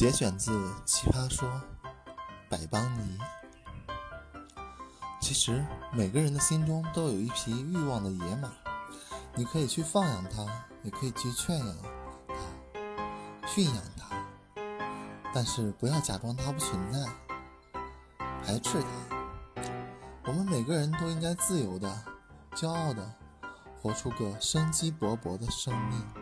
节选自奇葩说百邦尼。其实每个人的心中都有一匹欲望的野马你可以去放养它也可以去圈养它驯养它但是不要假装它不存在排斥它。我们每个人都应该自由的骄傲的活出个生机勃勃的生命。